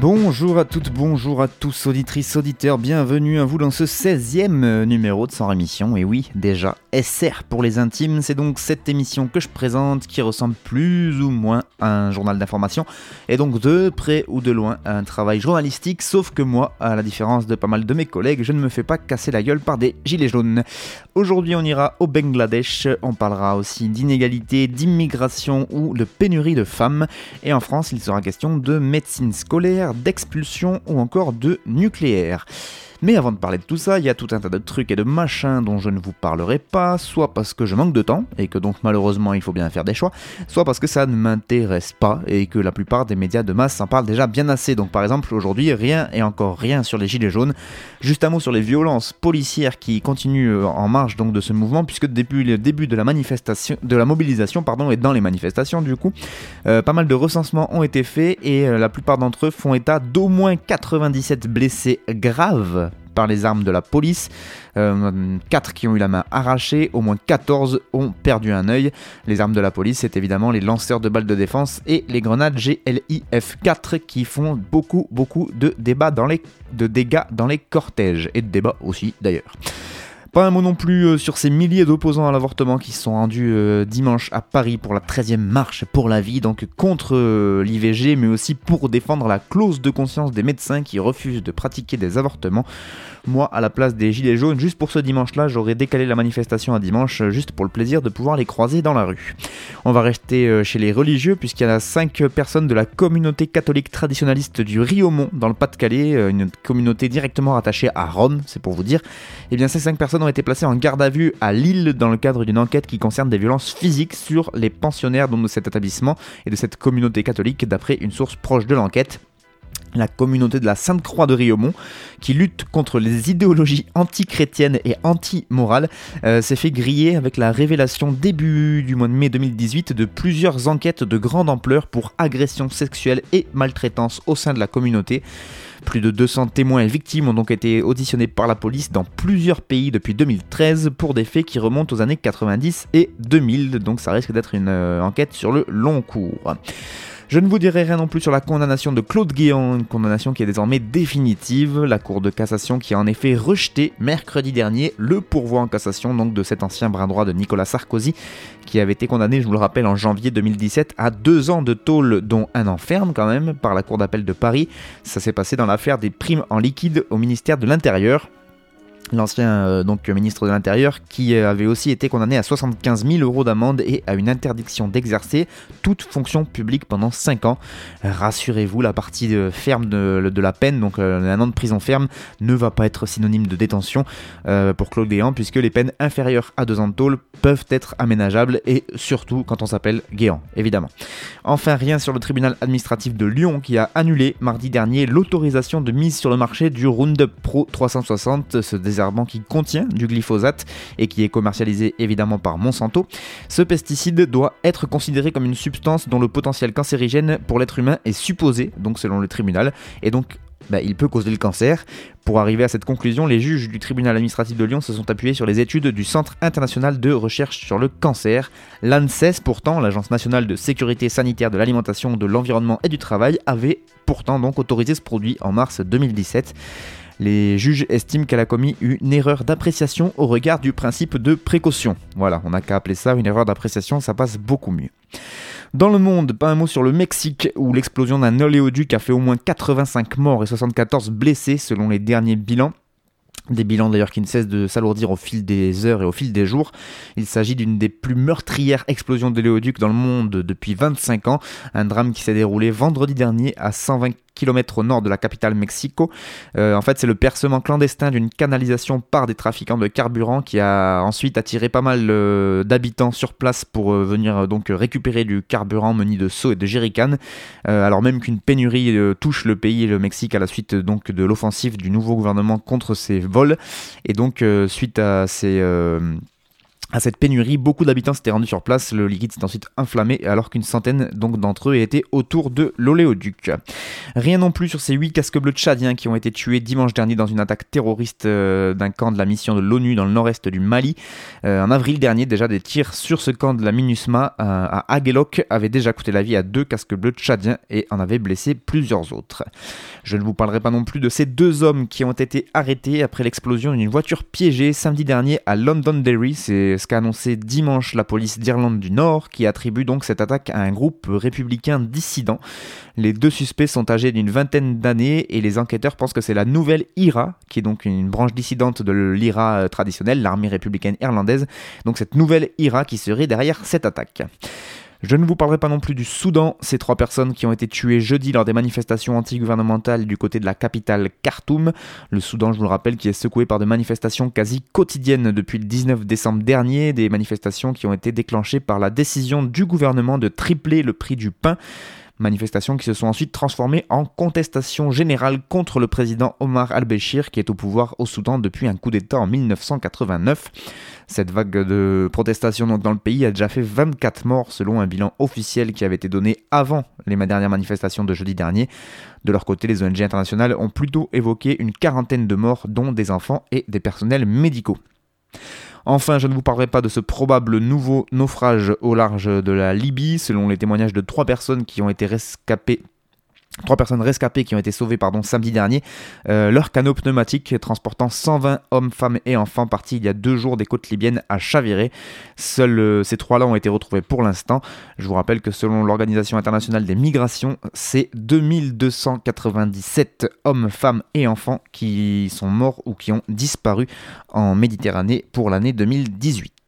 Bonjour à toutes, bonjour à tous, auditrices, auditeurs, bienvenue à vous dans ce 16e euh, numéro de Sans Rémission. Et oui, déjà, SR pour les intimes, c'est donc cette émission que je présente qui ressemble plus ou moins à un journal d'information et donc de près ou de loin à un travail journalistique, sauf que moi, à la différence de pas mal de mes collègues, je ne me fais pas casser la gueule par des gilets jaunes. Aujourd'hui, on ira au Bangladesh, on parlera aussi d'inégalité, d'immigration ou de pénurie de femmes. Et en France, il sera question de médecine scolaire d'expulsion ou encore de nucléaire. Mais avant de parler de tout ça, il y a tout un tas de trucs et de machins dont je ne vous parlerai pas, soit parce que je manque de temps, et que donc malheureusement il faut bien faire des choix, soit parce que ça ne m'intéresse pas, et que la plupart des médias de masse s'en parlent déjà bien assez. Donc par exemple, aujourd'hui, rien et encore rien sur les gilets jaunes. Juste un mot sur les violences policières qui continuent euh, en marche donc de ce mouvement, puisque depuis le début de la manifestation, de la mobilisation, pardon, et dans les manifestations du coup, euh, pas mal de recensements ont été faits, et euh, la plupart d'entre eux font état d'au moins 97 blessés graves par les armes de la police. 4 euh, qui ont eu la main arrachée, au moins 14 ont perdu un œil. Les armes de la police, c'est évidemment les lanceurs de balles de défense et les grenades GLIF-4 qui font beaucoup, beaucoup de, débats dans les, de dégâts dans les cortèges. Et de débats aussi d'ailleurs. Pas un mot non plus euh, sur ces milliers d'opposants à l'avortement qui se sont rendus euh, dimanche à Paris pour la 13e marche pour la vie, donc contre euh, l'IVG, mais aussi pour défendre la clause de conscience des médecins qui refusent de pratiquer des avortements. Moi, à la place des Gilets jaunes, juste pour ce dimanche-là, j'aurais décalé la manifestation à dimanche, juste pour le plaisir de pouvoir les croiser dans la rue. On va rester chez les religieux, puisqu'il y en a 5 personnes de la communauté catholique traditionnaliste du Riomont, dans le Pas-de-Calais, une communauté directement rattachée à Rome, c'est pour vous dire. Et eh bien, ces 5 personnes ont été placés en garde à vue à Lille dans le cadre d'une enquête qui concerne des violences physiques sur les pensionnaires de cet établissement et de cette communauté catholique d'après une source proche de l'enquête la communauté de la Sainte-Croix de Riomont, qui lutte contre les idéologies anti-chrétiennes et anti-morales, euh, s'est fait griller avec la révélation début du mois de mai 2018 de plusieurs enquêtes de grande ampleur pour agressions sexuelles et maltraitance au sein de la communauté. Plus de 200 témoins et victimes ont donc été auditionnés par la police dans plusieurs pays depuis 2013 pour des faits qui remontent aux années 90 et 2000, donc ça risque d'être une euh, enquête sur le long cours. Je ne vous dirai rien non plus sur la condamnation de Claude Guéant, une condamnation qui est désormais définitive. La Cour de cassation qui a en effet rejeté mercredi dernier le pourvoi en cassation donc de cet ancien bras droit de Nicolas Sarkozy, qui avait été condamné, je vous le rappelle, en janvier 2017 à deux ans de tôle, dont un an ferme quand même, par la Cour d'appel de Paris. Ça s'est passé dans l'affaire des primes en liquide au ministère de l'Intérieur l'ancien euh, ministre de l'Intérieur, qui euh, avait aussi été condamné à 75 000 euros d'amende et à une interdiction d'exercer toute fonction publique pendant 5 ans. Rassurez-vous, la partie ferme de, la peine, donc euh, un an de prison ferme, ne va pas être synonyme de détention pour Claude Guéant, puisque les peines inférieures à 2 ans de tôle peuvent être aménageables, et surtout quand on s'appelle Guéant, évidemment. Enfin, rien sur le tribunal administratif de Lyon qui a annulé mardi dernier l'autorisation de mise sur le marché du Roundup Pro 360, ce qui contient du glyphosate et qui est commercialisé évidemment par Monsanto. Ce pesticide doit être considéré comme une substance dont le potentiel cancérigène pour l'être humain est supposé, donc selon le tribunal, et donc bah, il peut causer le cancer. Pour arriver à cette conclusion, les juges du tribunal administratif de Lyon se sont appuyés sur les études du Centre international de recherche sur le cancer. L'ANSES, pourtant, l'Agence nationale de sécurité sanitaire de l'alimentation, de l'environnement et du travail, avait pourtant donc autorisé ce produit en mars 2017. Les juges estiment qu'elle a commis une erreur d'appréciation au regard du principe de précaution. Voilà, on n'a qu'à appeler ça une erreur d'appréciation, ça passe beaucoup mieux. Dans le monde, pas un mot sur le Mexique, où l'explosion d'un oléoduc a fait au moins 85 morts et 74 blessés selon les derniers bilans. Des bilans d'ailleurs qui ne cessent de s'alourdir au fil des heures et au fil des jours. Il s'agit d'une des plus meurtrières explosions d'éléoducs dans le monde depuis 25 ans. Un drame qui s'est déroulé vendredi dernier à 120 km au nord de la capitale Mexico. Euh, en fait, c'est le percement clandestin d'une canalisation par des trafiquants de carburant qui a ensuite attiré pas mal euh, d'habitants sur place pour euh, venir donc récupérer du carburant muni de seaux et de jerrycans, alors même qu'une pénurie touche le pays et le Mexique à la suite donc de l'offensive du nouveau gouvernement contre ces vols. Et donc, suite à ces à cette pénurie, beaucoup d'habitants s'étaient rendus sur place, le liquide s'est ensuite inflammé alors qu'une centaine donc d'entre eux étaient autour de l'oléoduc. Rien non plus sur ces huit casques bleus tchadiens qui ont été tués dimanche dernier dans une attaque terroriste euh, d'un camp de la mission de l'ONU dans le nord-est du Mali. Euh, en avril dernier, déjà des tirs sur ce camp de la MINUSMA euh, à Aguelok avaient déjà coûté la vie à deux casques bleus tchadiens et en avaient blessé plusieurs autres. Je ne vous parlerai pas non plus de ces deux hommes qui ont été arrêtés après l'explosion d'une voiture piégée samedi dernier à Londonderry, c'est ce qu'a annoncé dimanche la police d'Irlande du Nord, qui attribue donc cette attaque à un groupe républicain dissident. Les deux suspects sont âgés d'une vingtaine d'années et les enquêteurs pensent que c'est la nouvelle IRA, qui est donc une branche dissidente de l'IRA euh, traditionnelle, l'armée républicaine irlandaise, donc cette nouvelle IRA qui serait derrière cette attaque. Je ne vous parlerai pas non plus du Soudan, ces trois personnes qui ont été tuées jeudi lors des manifestations anti-gouvernementales du côté de la capitale Khartoum. Le Soudan, je vous le rappelle, qui est secoué par des manifestations quasi quotidiennes depuis le 19 décembre dernier, des manifestations qui ont été déclenchées par la décision du gouvernement de tripler le prix du pain. Manifestations qui se sont ensuite transformées en contestation générale contre le président Omar al-Béchir qui est au pouvoir au Soudan depuis un coup d'État en 1989. Cette vague de protestation dans le pays a déjà fait 24 morts selon un bilan officiel qui avait été donné avant les dernières manifestations de jeudi dernier. De leur côté, les ONG internationales ont plutôt évoqué une quarantaine de morts dont des enfants et des personnels médicaux. Enfin, je ne vous parlerai pas de ce probable nouveau naufrage au large de la Libye, selon les témoignages de trois personnes qui ont été rescapées Trois personnes rescapées qui ont été sauvées samedi dernier. Euh, leur canot pneumatique transportant 120 hommes, femmes et enfants partis il y a deux jours des côtes libyennes à chaviré. Seuls euh, ces trois-là ont été retrouvés pour l'instant. Je vous rappelle que selon l'Organisation internationale des migrations, c'est 2297 hommes, femmes et enfants qui sont morts ou qui ont disparu en Méditerranée pour l'année 2018.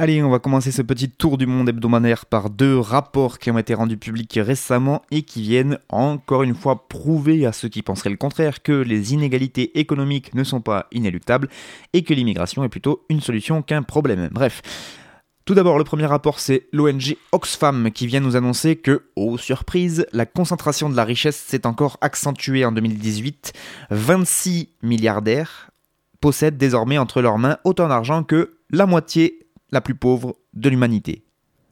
Allez, on va commencer ce petit tour du monde hebdomadaire par deux rapports qui ont été rendus publics récemment et qui viennent encore une fois prouver à ceux qui penseraient le contraire que les inégalités économiques ne sont pas inéluctables et que l'immigration est plutôt une solution qu'un problème. Bref. Tout d'abord, le premier rapport, c'est l'ONG Oxfam qui vient nous annoncer que, oh surprise, la concentration de la richesse s'est encore accentuée en 2018. 26 milliardaires possèdent désormais entre leurs mains autant d'argent que la moitié la plus pauvre de l'humanité.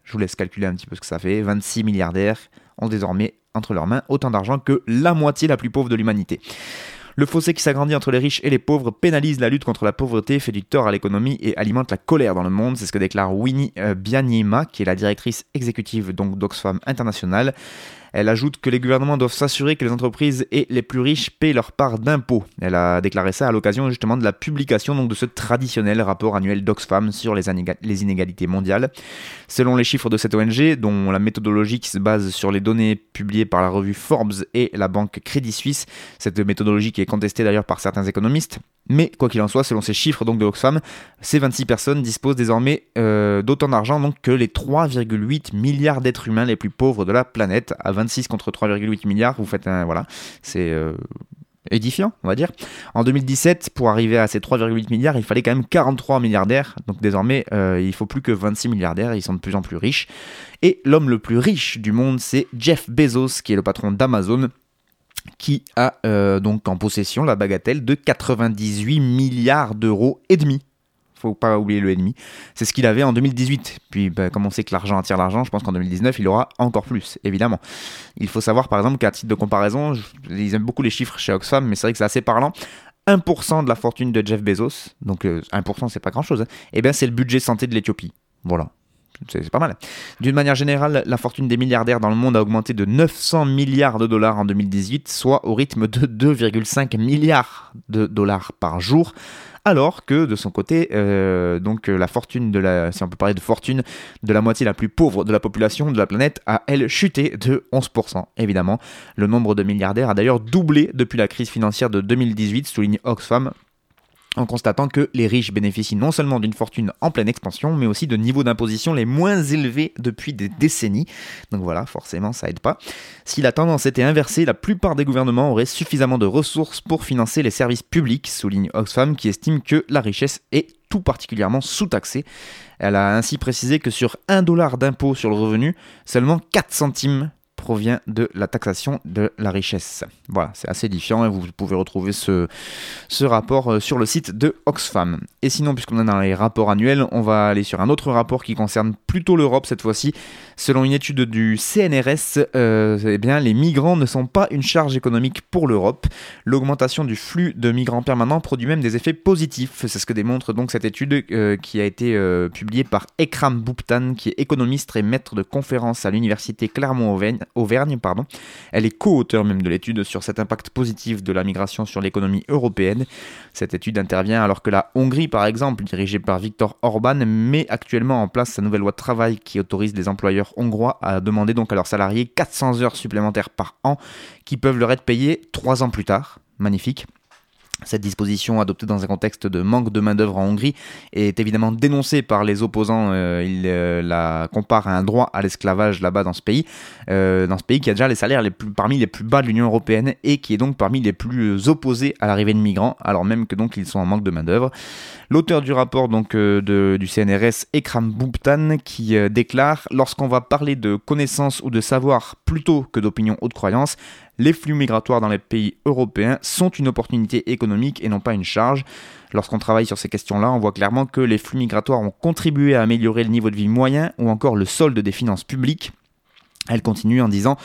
Je vous laisse calculer un petit peu ce que ça fait. 26 milliardaires ont désormais entre leurs mains autant d'argent que la moitié la plus pauvre de l'humanité. Le fossé qui s'agrandit entre les riches et les pauvres pénalise la lutte contre la pauvreté, fait du tort à l'économie et alimente la colère dans le monde. C'est ce que déclare Winnie euh, Bianyima, qui est la directrice exécutive d'Oxfam International. Elle ajoute que les gouvernements doivent s'assurer que les entreprises et les plus riches paient leur part d'impôts. Elle a déclaré ça à l'occasion justement de la publication donc, de ce traditionnel rapport annuel d'Oxfam sur les, inégalités mondiales. Selon les chiffres de cette ONG, dont la méthodologie qui se base sur les données publiées par la revue Forbes et la banque Crédit Suisse, cette méthodologie qui est contestée d'ailleurs par certains économistes, mais quoi qu'il en soit, selon ces chiffres donc de Oxfam, ces 26 personnes disposent désormais euh, d'autant d'argent que les 3,8 milliards d'êtres humains les plus pauvres de la planète. À 26 contre 3,8 milliards, vous faites un voilà, c'est euh, édifiant, on va dire. En 2017, pour arriver à ces 3,8 milliards, il fallait quand même 43 milliardaires. Donc désormais, euh, il faut plus que 26 milliardaires. Ils sont de plus en plus riches. Et l'homme le plus riche du monde, c'est Jeff Bezos, qui est le patron d'Amazon qui a euh, donc en possession la bagatelle de 98 milliards d'euros et demi. Faut pas oublier le ennemi. C'est ce qu'il avait en 2018. Puis, bah, comme on sait que l'argent attire l'argent, je pense qu'en 2019, il aura encore plus, évidemment. Il faut savoir, par exemple, qu'à titre de comparaison, ils aiment beaucoup les chiffres chez Oxfam, mais c'est vrai que c'est assez parlant. 1% de la fortune de Jeff Bezos, donc 1% euh, c'est pas grand chose, hein, et eh bien c'est le budget santé de l'Éthiopie. Voilà. c'est pas mal. D'une manière générale, la fortune des milliardaires dans le monde a augmenté de 900 milliards de dollars en 2018, soit au rythme de 2,5 milliards de dollars par jour alors que de son côté, euh, donc la fortune de la, si on peut parler de fortune, de la moitié la plus pauvre de la population de la planète a elle chuté de 11%. Évidemment, le nombre de milliardaires a d'ailleurs doublé depuis la crise financière de 2018, souligne Oxfam, en constatant que les riches bénéficient non seulement d'une fortune en pleine expansion, mais aussi de niveaux d'imposition les moins élevés depuis des décennies. Donc voilà, forcément, ça aide pas. Si la tendance était inversée, la plupart des gouvernements auraient suffisamment de ressources pour financer les services publics, souligne Oxfam, qui estime que la richesse est tout particulièrement sous-taxée. Elle a ainsi précisé que sur 1 dollar d'impôt sur le revenu, seulement 4 centimes provient de la taxation de la richesse. Voilà, c'est assez édifiant et vous pouvez retrouver ce, ce rapport euh, sur le site de Oxfam. Et sinon, puisqu'on est dans les rapports annuels, on va aller sur un autre rapport qui concerne plutôt l'Europe cette fois-ci. Selon une étude du CNRS, euh, eh bien, les migrants ne sont pas une charge économique pour l'Europe. L'augmentation du flux de migrants permanents produit même des effets positifs. C'est ce que démontre donc cette étude euh, qui a été publiée par Ekram Bouptan, qui est économiste et maître de conférences à l'université Clermont-Auvergne Auvergne. Pardon. Elle est co-auteure même de l'étude sur cet impact positif de la migration sur l'économie européenne. Cette étude intervient alors que la Hongrie, par exemple, dirigée par Viktor Orban, met actuellement en place sa nouvelle loi de travail qui autorise les employeurs hongrois à demander donc à leurs salariés 400 heures supplémentaires par an qui peuvent leur être payées trois ans plus tard. Magnifique. Cette disposition, adoptée dans un contexte de manque de main-d'œuvre en Hongrie, est évidemment dénoncée par les opposants. Euh, ils euh, la comparent à un droit à l'esclavage là-bas dans ce pays, euh, dans ce pays qui a déjà les salaires parmi les plus bas de l'Union européenne et qui est donc parmi les plus opposés à l'arrivée de migrants, alors même que donc ils sont en manque de main-d'œuvre. L'auteur du rapport donc du CNRS, Ekram Bouptan, qui déclare lorsqu'on va parler de connaissance ou de savoir plutôt que d'opinion ou de croyance, les flux migratoires dans les pays européens sont une opportunité économique et non pas une charge. Lorsqu'on travaille sur ces questions-là, on voit clairement que les flux migratoires ont contribué à améliorer le niveau de vie moyen ou encore le solde des finances publiques. Elle continue en disant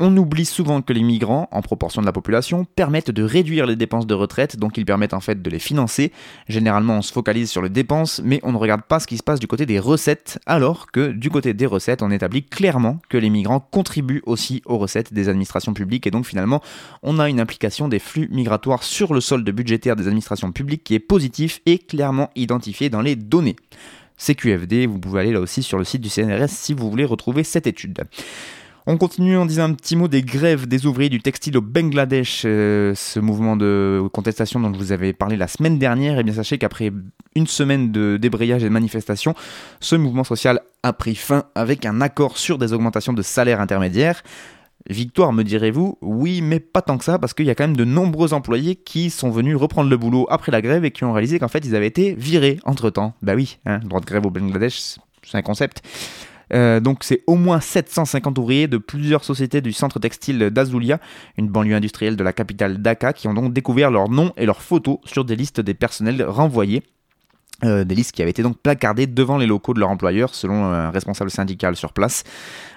on oublie souvent que les migrants, en proportion de la population, permettent de réduire les dépenses de retraite, donc ils permettent en fait de les financer. Généralement, on se focalise sur les dépenses, mais on ne regarde pas ce qui se passe du côté des recettes, alors que du côté des recettes, on établit clairement que les migrants contribuent aussi aux recettes des administrations publiques, et donc finalement, on a une implication des flux migratoires sur le solde budgétaire des administrations publiques qui est positif et clairement identifié dans les données. CQFD, vous pouvez aller là aussi sur le site du CNRS si vous voulez retrouver cette étude. On continue en disant un petit mot des grèves des ouvriers du textile au Bangladesh, euh, ce mouvement de contestation dont je vous avais parlé la semaine dernière. Et eh bien sachez qu'après une semaine de débrayage et de manifestations, ce mouvement social a pris fin avec un accord sur des augmentations de salaires intermédiaires. Victoire, me direz-vous? Oui, mais pas tant que ça, parce qu'il y a quand même de nombreux employés qui sont venus reprendre le boulot après la grève et qui ont réalisé qu'en fait ils avaient été virés entre temps. Bah oui, hein, droit de grève au Bangladesh, c'est un concept. Euh, donc c'est au moins 750 ouvriers de plusieurs sociétés du centre textile d'Azulia, une banlieue industrielle de la capitale Dhaka, qui ont donc découvert leurs noms et leurs photos sur des listes des personnels renvoyés. Euh, des listes qui avaient été donc placardées devant les locaux de leur employeur, selon un responsable syndical sur place.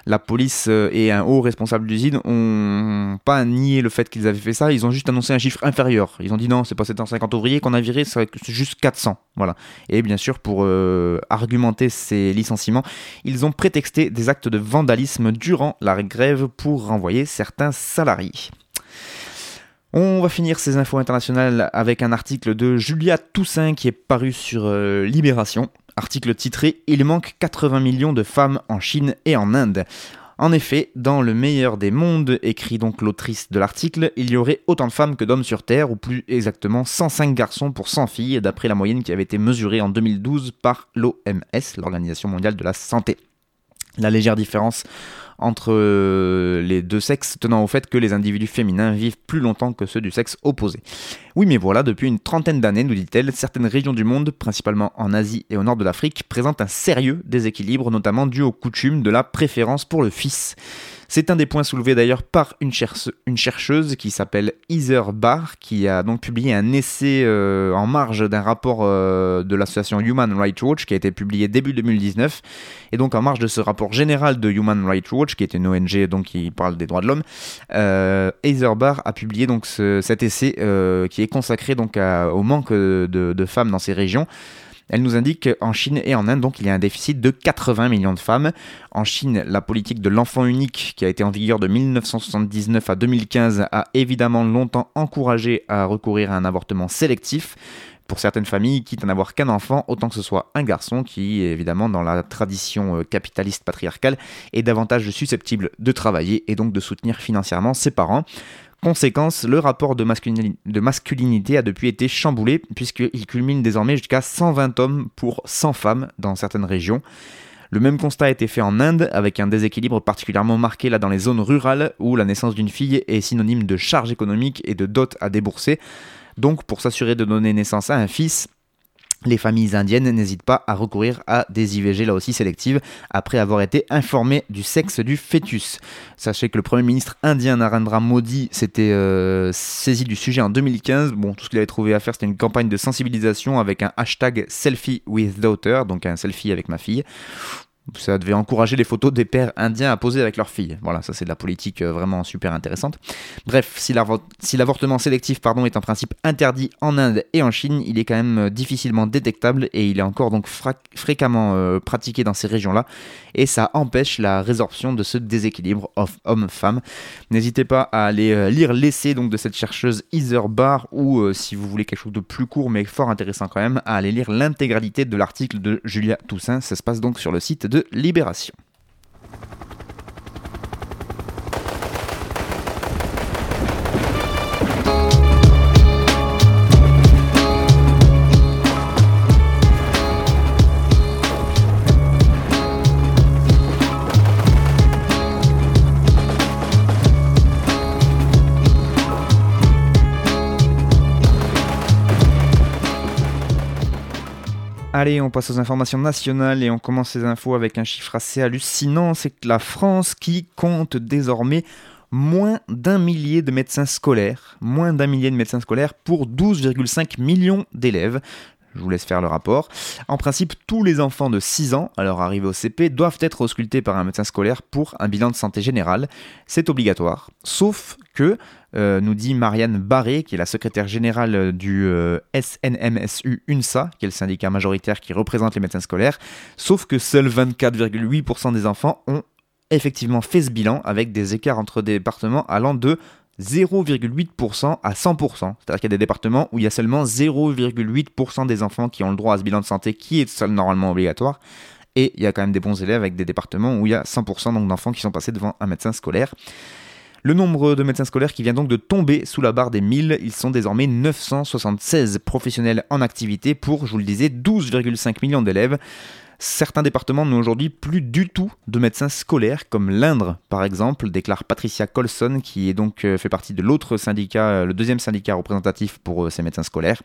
La police euh, et un haut responsable d'usine ont pas nié le fait qu'ils avaient fait ça, ils ont juste annoncé un chiffre inférieur. Ils ont dit non, c'est pas 750 ouvriers qu'on a viré, c'est juste 400. Voilà. Et bien sûr, pour euh, argumenter ces licenciements, ils ont prétexté des actes de vandalisme durant la grève pour renvoyer certains salariés. On va finir ces infos internationales avec un article de Julia Toussaint qui est paru sur euh, Libération. Article titré Il manque 80 millions de femmes en Chine et en Inde. En effet, dans le meilleur des mondes, écrit donc l'autrice de l'article, il y aurait autant de femmes que d'hommes sur Terre, ou plus exactement 105 garçons pour 100 filles, d'après la moyenne qui avait été mesurée en 2012 par l'OMS, l'Organisation mondiale de la santé. La légère différence entre euh, les deux sexes, tenant au fait que les individus féminins vivent plus longtemps que ceux du sexe opposé. Oui, mais voilà, depuis une trentaine d'années, nous dit-elle, certaines régions du monde, principalement en Asie et au nord de l'Afrique, présentent un sérieux déséquilibre, notamment dû aux coutumes de la préférence pour le fils. C'est un des points soulevés d'ailleurs par une, chercheuse qui s'appelle Heather Barr, qui a donc publié un essai euh, en marge d'un rapport euh, de l'association Human Rights Watch qui a été publié début 2019. Et donc en marge de ce rapport général de Human Rights Watch, qui est une ONG donc, qui parle des droits de l'homme, euh, a publié donc cet essai qui est consacré donc au manque de femmes dans ces régions. Elle nous indique qu'en Chine et en Inde, donc, il y a un déficit de 80 millions de femmes. En Chine, la politique de l'enfant unique, qui a été en vigueur de 1979 à 2015, a évidemment longtemps encouragé à recourir à un avortement sélectif pour certaines familles, quitte à n'avoir qu'un enfant, autant que ce soit un garçon qui, évidemment, dans la tradition euh, capitaliste patriarcale, est davantage susceptible de travailler et donc de soutenir financièrement ses parents. Conséquence, le rapport de, masculinité a depuis été chamboulé, puisqu'il culmine désormais jusqu'à 120 hommes pour 100 femmes dans certaines régions. Le même constat a été fait en Inde, avec un déséquilibre particulièrement marqué là dans les zones rurales, où la naissance d'une fille est synonyme de charge économique et de dot à débourser. Donc, pour s'assurer de donner naissance à un fils, les familles indiennes n'hésitent pas à recourir à des IVG là aussi sélectives après avoir été informées du sexe du fœtus. Sachez que le Premier ministre indien Narendra Modi s'était euh, saisi du sujet en 2015. Bon, tout ce qu'il avait trouvé à faire c'était une campagne de sensibilisation avec un hashtag selfie with daughter, donc un selfie avec ma fille. Ça devait encourager les photos des pères indiens à poser avec leurs filles. Voilà, ça c'est de la politique euh, vraiment super intéressante. Bref, si l'avortement sélectif pardon, est en principe interdit en Inde et en Chine, il est quand même euh, difficilement détectable et il est encore donc fréquemment euh, pratiqué dans ces régions-là et ça empêche la résorption de ce déséquilibre homme-femme. N'hésitez pas à aller lire l'essai donc de cette chercheuse Heather Barr ou si vous voulez quelque chose de plus court mais fort intéressant quand même, à aller lire l'intégralité de l'article de Julia Toussaint. Ça se passe donc sur le site de Libération. On passe aux informations nationales et on commence ces infos avec un chiffre assez hallucinant, c'est que la France qui compte désormais moins d'un millier de médecins scolaires, moins d'un millier de médecins scolaires pour 12,5 millions d'élèves. Je vous laisse faire le rapport. En principe, tous les enfants de 6 ans, à leur arrivée au CP, doivent être auscultés par un médecin scolaire pour un bilan de santé générale. C'est obligatoire. Sauf que, euh, nous dit Marianne Barré, qui est la secrétaire générale du euh, SNMSU UNSA, qui est le syndicat majoritaire qui représente les médecins scolaires, sauf que seuls 24,8% des enfants ont effectivement fait ce bilan avec des écarts entre départements allant de 0,8% à 100%. C'est-à-dire qu'il y a des départements où il y a seulement 0,8% des enfants qui ont le droit à ce bilan de santé qui est normalement obligatoire. Et il y a quand même des bons élèves avec des départements où il y a 100% d'enfants qui sont passés devant un médecin scolaire. Le nombre de médecins scolaires qui vient donc de tomber sous la barre des 1000, ils sont désormais 976 professionnels en activité pour, je vous le disais, 12,5 millions d'élèves. Certains départements n'ont aujourd'hui plus du tout de médecins scolaires, comme l'Indre par exemple, déclare Patricia Colson, qui est donc euh, fait partie de l'autre syndicat, euh, le deuxième syndicat représentatif pour euh, ces médecins scolaires.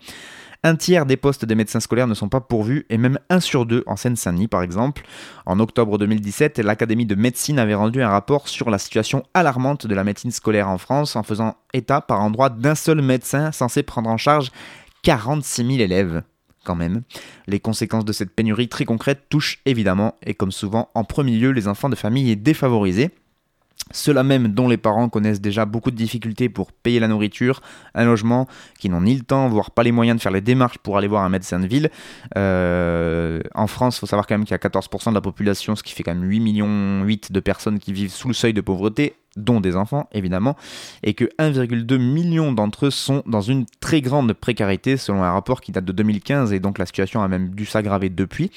Un tiers des postes des médecins scolaires ne sont pas pourvus, et même un sur deux en Seine-Saint-Denis par exemple. En octobre 2017, l'Académie de médecine avait rendu un rapport sur la situation alarmante de la médecine scolaire en France, en faisant état par endroit d'un seul médecin censé prendre en charge 46 000 élèves quand même. Les conséquences de cette pénurie très concrète touchent évidemment, et comme souvent, en premier lieu les enfants de familles défavorisées. Ceux-là même dont les parents connaissent déjà beaucoup de difficultés pour payer la nourriture, un logement, qui n'ont ni le temps, voire pas les moyens de faire les démarches pour aller voir un médecin de ville. Euh, en France, il faut savoir quand même qu'il y a 14% de la population, ce qui fait quand même 8 millions 8 de personnes qui vivent sous le seuil de pauvreté, dont des enfants évidemment, et que 1,2 million d'entre eux sont dans une très grande précarité selon un rapport qui date de 2015 et donc la situation a même dû s'aggraver depuis,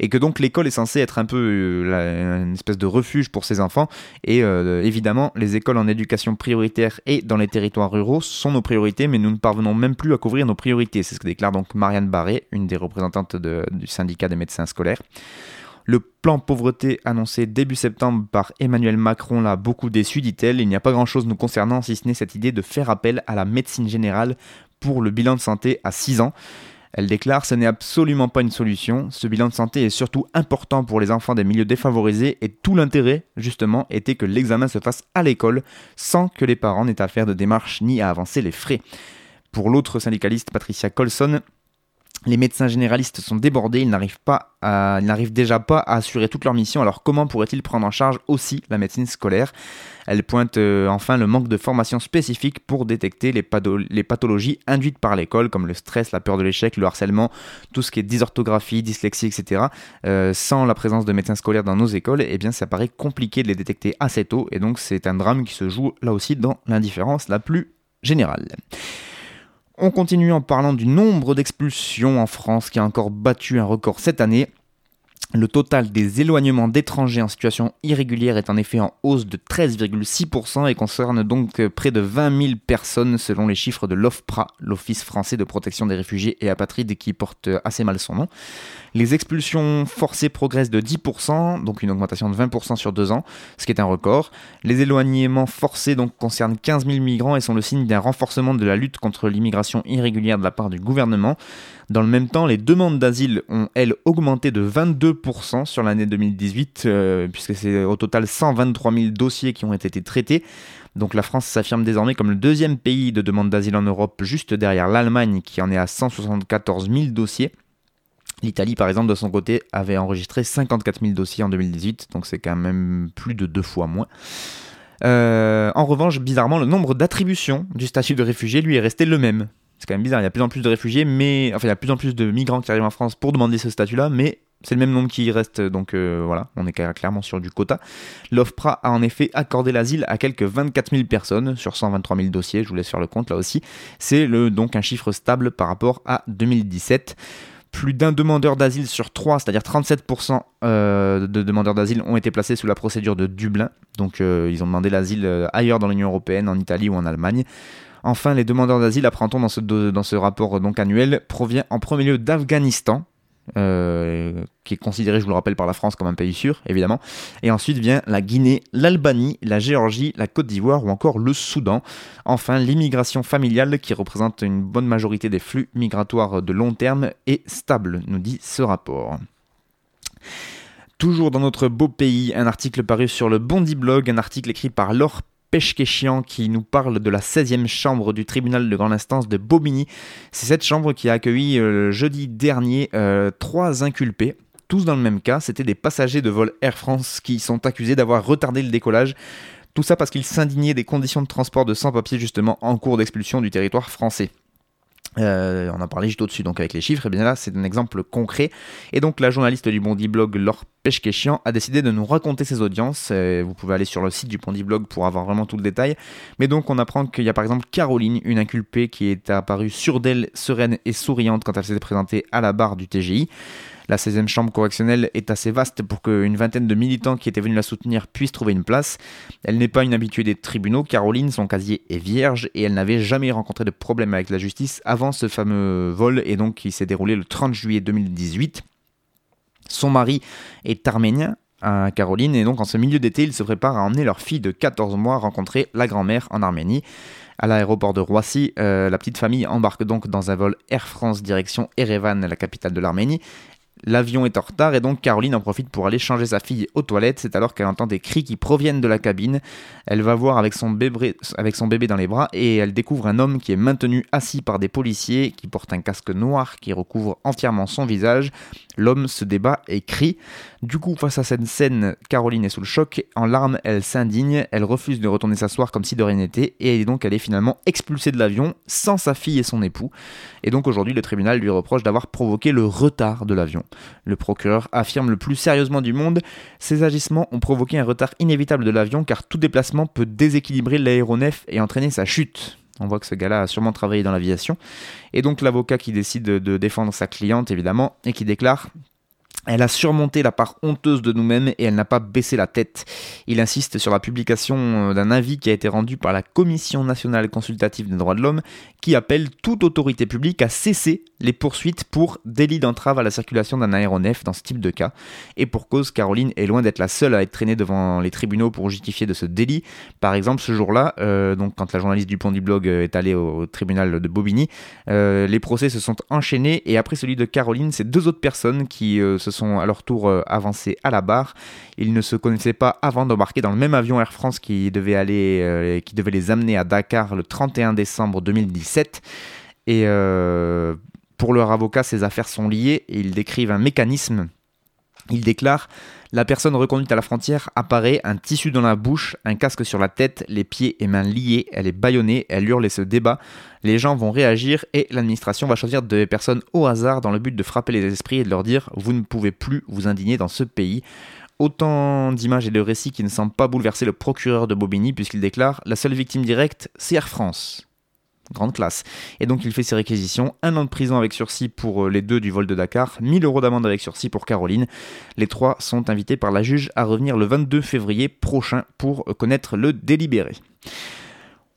et que donc l'école est censée être un peu euh, une espèce de refuge pour ces enfants, et euh, évidemment les écoles en éducation prioritaire et dans les territoires ruraux sont nos priorités, mais nous ne parvenons même plus à couvrir nos priorités, c'est ce que déclare donc Marianne Barré, une des représentantes du syndicat des médecins scolaires. Le plan pauvreté annoncé début septembre par Emmanuel Macron l'a beaucoup déçu, dit-elle. Il n'y a pas grand-chose nous concernant si ce n'est cette idée de faire appel à la médecine générale pour le bilan de santé à 6 ans. Elle déclare Ce n'est absolument pas une solution. Ce bilan de santé est surtout important pour les enfants des milieux défavorisés et tout l'intérêt, justement, était que l'examen se fasse à l'école sans que les parents n'aient à faire de démarches ni à avancer les frais. Pour l'autre syndicaliste Patricia Colson, Les médecins généralistes sont débordés, ils n'arrivent pas ils n'arrivent déjà pas à assurer toute leur mission. Alors comment pourraient-ils prendre en charge aussi la médecine scolaire? Elle pointe euh, enfin le manque de formation spécifique pour détecter les, les pathologies induites par l'école, comme le stress, la peur de l'échec, le harcèlement, tout ce qui est dysorthographie, dyslexie, etc. Euh, sans la présence de médecins scolaires dans nos écoles, eh bien ça paraît compliqué de les détecter assez tôt, et donc c'est un drame qui se joue là aussi dans l'indifférence la plus générale. On continue en parlant du nombre d'expulsions en France qui a encore battu un record cette année. Le total des éloignements d'étrangers en situation irrégulière est en effet en hausse de 13,6% et concerne donc près de 20 000 personnes selon les chiffres de l'OFPRA, l'Office français de protection des réfugiés et apatrides qui porte assez mal son nom. Les expulsions forcées progressent de 10%, donc une augmentation de 20% sur deux ans, ce qui est un record. Les éloignements forcés concernent 15 000 migrants et sont le signe d'un renforcement de la lutte contre l'immigration irrégulière de la part du gouvernement. Dans le même temps, les demandes d'asile ont, elles, augmenté de 22% sur l'année 2018, euh, puisque c'est au total 123 000 dossiers qui ont été traités. Donc la France s'affirme désormais comme le deuxième pays de demande d'asile en Europe, juste derrière l'Allemagne qui en est à 174 000 dossiers. L'Italie, par exemple, de son côté, avait enregistré 54 000 dossiers en 2018, donc c'est quand même plus de deux fois moins. Euh, en revanche, bizarrement, le nombre d'attributions du statut de réfugié, lui, est resté le même. C'est quand même bizarre, il y a de plus en plus de réfugiés, mais enfin il y a de plus en plus de migrants qui arrivent en France pour demander ce statut-là, mais c'est le même nombre qui reste, donc euh, voilà, on est clairement sur du quota. L'OFPRA a en effet accordé l'asile à quelques 24 000 personnes sur 123 000 dossiers, je vous laisse faire le compte là aussi. C'est donc un chiffre stable par rapport à 2017 plus d'un demandeur d'asile sur trois, c'est-à-dire 37% euh, de demandeurs d'asile ont été placés sous la procédure de Dublin. Donc euh, ils ont demandé l'asile ailleurs dans l'Union européenne, en Italie ou en Allemagne. Enfin, les demandeurs d'asile, apprend-on dans ce, dans ce rapport donc annuel, provient en premier lieu d'Afghanistan, euh, qui est considéré, je vous le rappelle, par la France comme un pays sûr, évidemment. Et ensuite vient la Guinée, l'Albanie, la Géorgie, la Côte d'Ivoire ou encore le Soudan. Enfin, l'immigration familiale, qui représente une bonne majorité des flux migratoires de long terme, est stable, nous dit ce rapport. Toujours dans notre beau pays, un article paru sur le Bondi Blog, un article écrit par Laure Peshkeshian qui nous parle de la 16e chambre du tribunal de grande instance de Bobigny. C'est cette chambre qui a accueilli euh, jeudi dernier euh, trois inculpés. Tous dans le même cas, c'était des passagers de vol Air France qui sont accusés d'avoir retardé le décollage. Tout ça parce qu'ils s'indignaient des conditions de transport de sans-papiers justement en cours d'expulsion du territoire français. Euh, on a parlé juste au-dessus, donc avec les chiffres, et bien là c'est un exemple concret. Et donc la journaliste du Bondi Blog, Laure Peshkeshian, a décidé de nous raconter ses audiences. Euh, vous pouvez aller sur le site du Bondi Blog pour avoir vraiment tout le détail. Mais donc on apprend qu'il y a par exemple Caroline, une inculpée qui est apparue sur d'elle, sereine et souriante quand elle s'est présentée à la barre du TGI. La 16e chambre correctionnelle est assez vaste pour qu'une vingtaine de militants qui étaient venus la soutenir puissent trouver une place. Elle n'est pas une habituée des tribunaux, Caroline, son casier est vierge et elle n'avait jamais rencontré de problème avec la justice avant ce fameux vol et donc qui s'est déroulé le 30 juillet 2018. Son mari est arménien, à Caroline, et donc en ce milieu d'été, ils se préparent à emmener leur fille de 14 mois rencontrer la grand-mère en Arménie. À l'aéroport de Roissy, euh, la petite famille embarque donc dans un vol Air France direction Erevan, la capitale de l'Arménie. L'avion est en retard et donc Caroline en profite pour aller changer sa fille aux toilettes. C'est alors qu'elle entend des cris qui proviennent de la cabine. Elle va voir avec son, bébé, dans les bras et elle découvre un homme qui est maintenu assis par des policiers qui porte un casque noir qui recouvre entièrement son visage. L'homme se débat et crie. Du coup, face à cette scène, Caroline est sous le choc. En larmes, elle s'indigne. Elle refuse de retourner s'asseoir comme si de rien n'était. Et donc, elle est finalement expulsée de l'avion sans sa fille et son époux. Et donc, aujourd'hui, le tribunal lui reproche d'avoir provoqué le retard de l'avion. Le procureur affirme le plus sérieusement du monde Ces agissements ont provoqué un retard inévitable de l'avion car tout déplacement peut déséquilibrer l'aéronef et entraîner sa chute. On voit que ce gars-là a sûrement travaillé dans l'aviation. Et donc l'avocat qui décide de défendre sa cliente, évidemment, et qui déclare elle a surmonté la part honteuse de nous-mêmes et elle n'a pas baissé la tête. Il insiste sur la publication euh, d'un avis qui a été rendu par la Commission nationale consultative des droits de l'homme qui appelle toute autorité publique à cesser les poursuites pour délit d'entrave à la circulation d'un aéronef dans ce type de cas. Et pour cause, Caroline est loin d'être la seule à être traînée devant les tribunaux pour justifier de ce délit. Par exemple, ce jour-là, euh, donc quand la journaliste du Pont du Blog euh, est allée au, tribunal de Bobigny, les procès se sont enchaînés et après celui de Caroline, c'est deux autres personnes qui se sont sont à leur tour euh, avancés à la barre. Ils ne se connaissaient pas avant d'embarquer dans le même avion Air France qui devait, aller, euh, qui devait les amener à Dakar le 31 décembre 2017. Et euh, Pour leur avocat, ces affaires sont liées et ils décrivent un mécanisme. Ils déclarent La personne reconduite à la frontière apparaît, un tissu dans la bouche, un casque sur la tête, les pieds et mains liés, elle est bâillonnée, elle hurle et se débat. Les gens vont réagir et l'administration va choisir des personnes au hasard dans le but de frapper les esprits et de leur dire Vous ne pouvez plus vous indigner dans ce pays. Autant d'images et de récits qui ne semblent pas bouleverser le procureur de Bobigny puisqu'il déclare La seule victime directe, c'est Air France grande classe. Et donc il fait ses réquisitions, un an de prison avec sursis pour euh, les deux du vol de Dakar, 1000 euros d'amende avec sursis pour Caroline. Les trois sont invités par la juge à revenir le 22 février prochain pour euh, connaître le délibéré.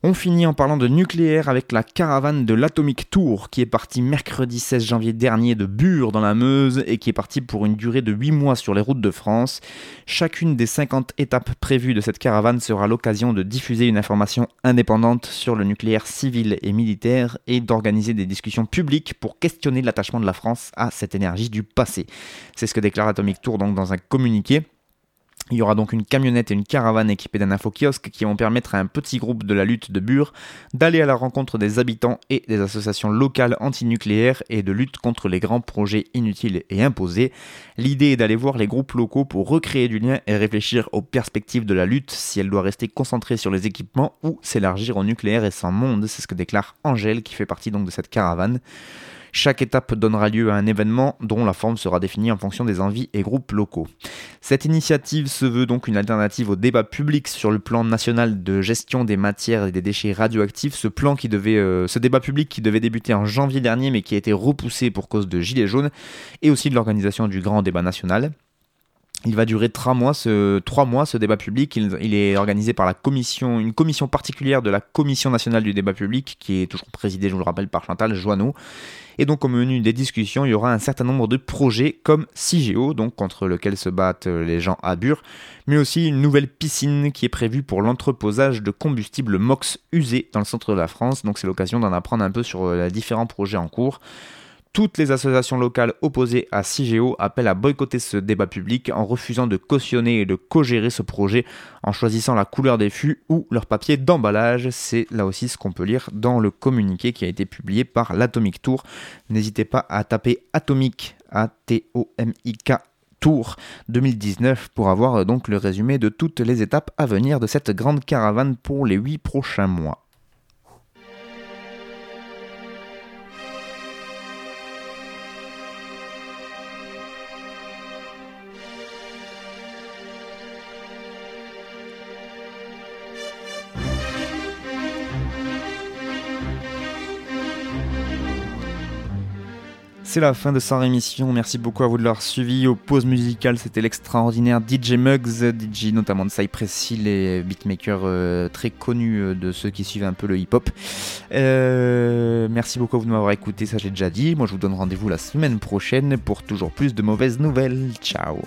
On finit en parlant de nucléaire avec la caravane de l'Atomic Tour qui est partie mercredi 16 janvier dernier de Bure dans la Meuse et qui est partie pour une durée de 8 mois sur les routes de France. Chacune des 50 étapes prévues de cette caravane sera l'occasion de diffuser une information indépendante sur le nucléaire civil et militaire et d'organiser des discussions publiques pour questionner l'attachement de la France à cette énergie du passé. C'est ce que déclare Atomic Tour donc dans un communiqué. Il y aura donc une camionnette et une caravane équipée d'un infokiosque qui vont permettre à un petit groupe de la lutte de Bure d'aller à la rencontre des habitants et des associations locales antinucléaires et de lutte contre les grands projets inutiles et imposés. L'idée est d'aller voir les groupes locaux pour recréer du lien et réfléchir aux perspectives de la lutte, si elle doit rester concentrée sur les équipements ou s'élargir au nucléaire et sans monde. C'est ce que déclare Angèle qui fait partie donc de cette caravane. Chaque étape donnera lieu à un événement dont la forme sera définie en fonction des envies et groupes locaux. Cette initiative se veut donc une alternative au débat public sur le plan national de gestion des matières et des déchets radioactifs. Ce plan qui devait, euh, ce débat public qui devait débuter en janvier dernier mais qui a été repoussé pour cause de gilets jaunes et aussi de l'organisation du grand débat national. Il va durer trois mois, ce, trois mois, ce débat public. Il, est organisé par la commission, une commission particulière de la Commission nationale du débat public, qui est toujours présidée, je vous le rappelle, par Chantal Joanneau. Et donc, au menu des discussions, il y aura un certain nombre de projets comme CIGEO, contre lequel se battent les gens à Bure, mais aussi une nouvelle piscine qui est prévue pour l'entreposage de combustible MOX usé dans le centre de la France. Donc, c'est l'occasion d'en apprendre un peu sur les différents projets en cours. Toutes les associations locales opposées à CIGEO appellent à boycotter ce débat public en refusant de cautionner et de co-gérer ce projet en choisissant la couleur des fûts ou leur papier d'emballage. C'est là aussi ce qu'on peut lire dans le communiqué qui a été publié par l'Atomic Tour. N'hésitez pas à taper Atomic, A-T-O-M-I-K Tour 2019 pour avoir donc le résumé de toutes les étapes à venir de cette grande caravane pour les 8 prochains mois. C'est la fin de cette émission. Merci beaucoup à vous de l'avoir suivi. Aux pauses musicales, c'était l'extraordinaire DJ Muggs, DJ notamment de Cypress Hill et beatmaker euh, très connu euh, de ceux qui suivent un peu le hip-hop. Euh, merci beaucoup à vous de m'avoir écouté, ça j'ai déjà dit. Moi je vous donne rendez-vous la semaine prochaine pour toujours plus de mauvaises nouvelles. Ciao